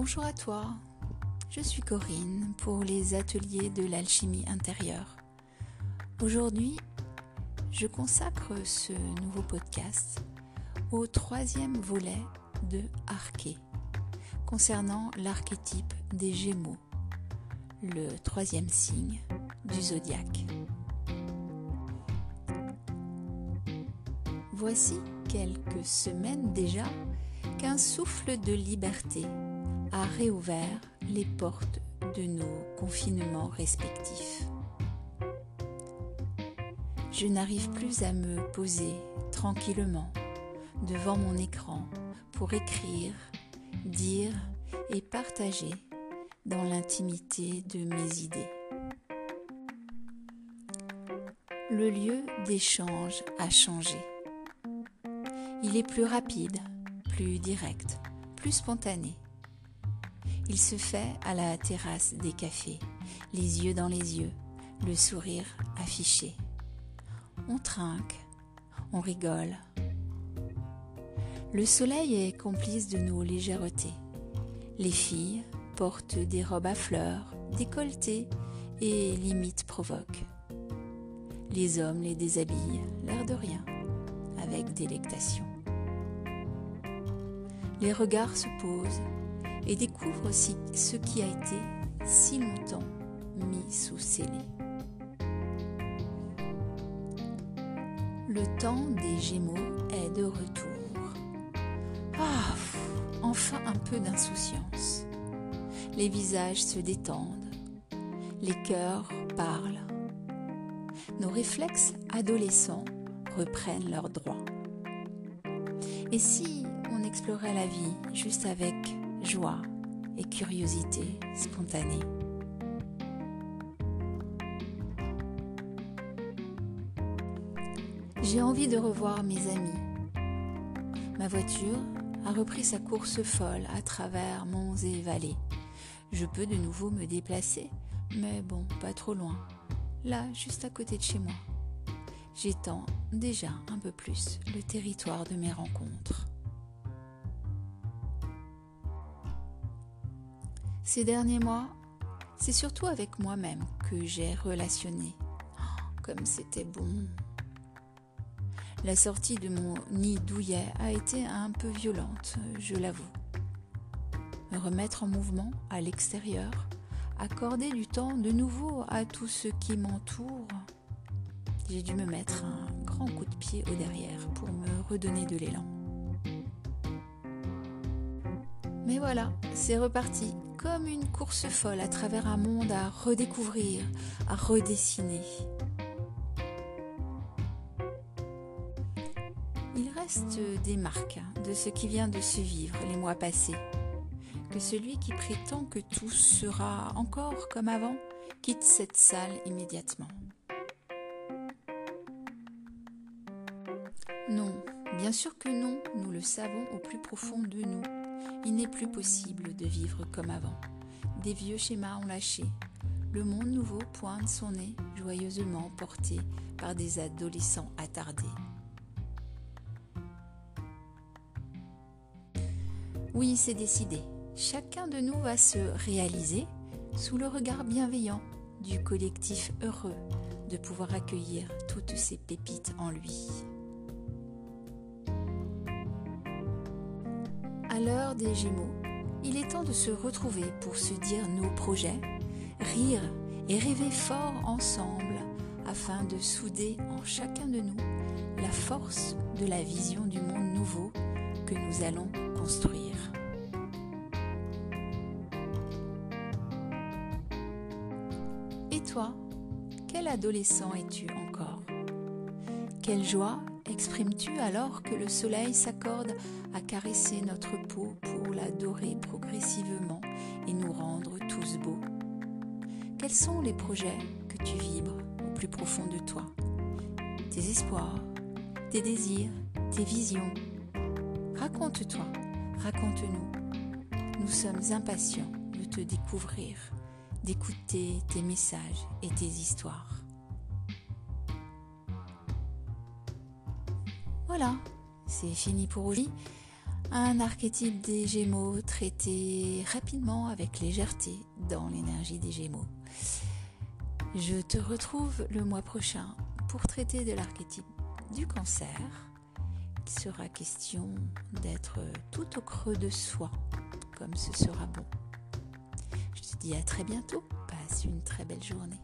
Bonjour à toi, je suis Corinne pour les ateliers de l'alchimie intérieure. Aujourd'hui, je consacre ce nouveau podcast au troisième volet de Arché, concernant l'archétype des Gémeaux, le troisième signe du zodiaque. Voici quelques semaines déjà qu'un souffle de liberté a réouvert les portes de nos confinements respectifs. Je n'arrive plus à me poser tranquillement devant mon écran pour écrire, dire et partager dans l'intimité de mes idées. Le lieu d'échange a changé. Il est plus rapide, plus direct, plus spontané. Il se fait à la terrasse des cafés, les yeux dans les yeux, le sourire affiché. On trinque, on rigole. Le soleil est complice de nos légèretés. Les filles portent des robes à fleurs, décolletées et limite provoquent. Les hommes les déshabillent, l'air de rien, avec délectation. Les regards se posent, et découvre aussi ce qui a été si longtemps mis sous scellé. Le temps des Gémeaux est de retour. Ah, enfin un peu d'insouciance. Les visages se détendent, les cœurs parlent. Nos réflexes adolescents reprennent leurs droits. Et si on explorait la vie juste avec joie et curiosité spontanée. J'ai envie de revoir mes amis. Ma voiture a repris sa course folle à travers monts et vallées. Je peux de nouveau me déplacer, mais bon, pas trop loin. Là, juste à côté de chez moi. J'étends déjà un peu plus le territoire de mes rencontres. Ces derniers mois, c'est surtout avec moi-même que j'ai relationné. Oh, comme c'était bon. La sortie de mon nid douillet a été un peu violente, je l'avoue. Me remettre en mouvement à l'extérieur, accorder du temps de nouveau à tout ce qui m'entoure. J'ai dû me mettre un grand coup de pied au derrière pour me redonner de l'élan. Mais voilà, c'est reparti, comme une course folle à travers un monde à redécouvrir, à redessiner. Il reste des marques de ce qui vient de se vivre les mois passés. Que celui qui prétend que tout sera encore comme avant quitte cette salle immédiatement. Non, bien sûr que non, nous le savons au plus profond de nous il n'est plus possible de vivre comme avant. Des vieux schémas ont lâché. Le monde nouveau pointe son nez, joyeusement porté par des adolescents attardés. Oui, c'est décidé. Chacun de nous va se réaliser sous le regard bienveillant du collectif heureux de pouvoir accueillir toutes ces pépites en lui. L'heure des Gémeaux, il est temps de se retrouver pour se dire nos projets, rire et rêver fort ensemble afin de souder en chacun de nous la force de la vision du monde nouveau que nous allons construire. Et toi, quel adolescent es-tu encore? Quelle joie exprimes-tu alors que le soleil s'accorde à caresser notre peau pour la dorer progressivement et nous rendre tous beaux? Quels sont les projets que tu vibres au plus profond de toi? Tes espoirs, tes désirs, tes visions Raconte-toi, raconte-nous. Nous sommes impatients de te découvrir, d'écouter tes messages et tes histoires. Voilà, c'est fini pour aujourd'hui. Un archétype des Gémeaux traité rapidement avec légèreté dans l'énergie des Gémeaux. Je te retrouve le mois prochain pour traiter de l'archétype du cancer. Il sera question d'être tout au creux de soi, comme ce sera bon. Je te dis à très bientôt. Passe une très belle journée.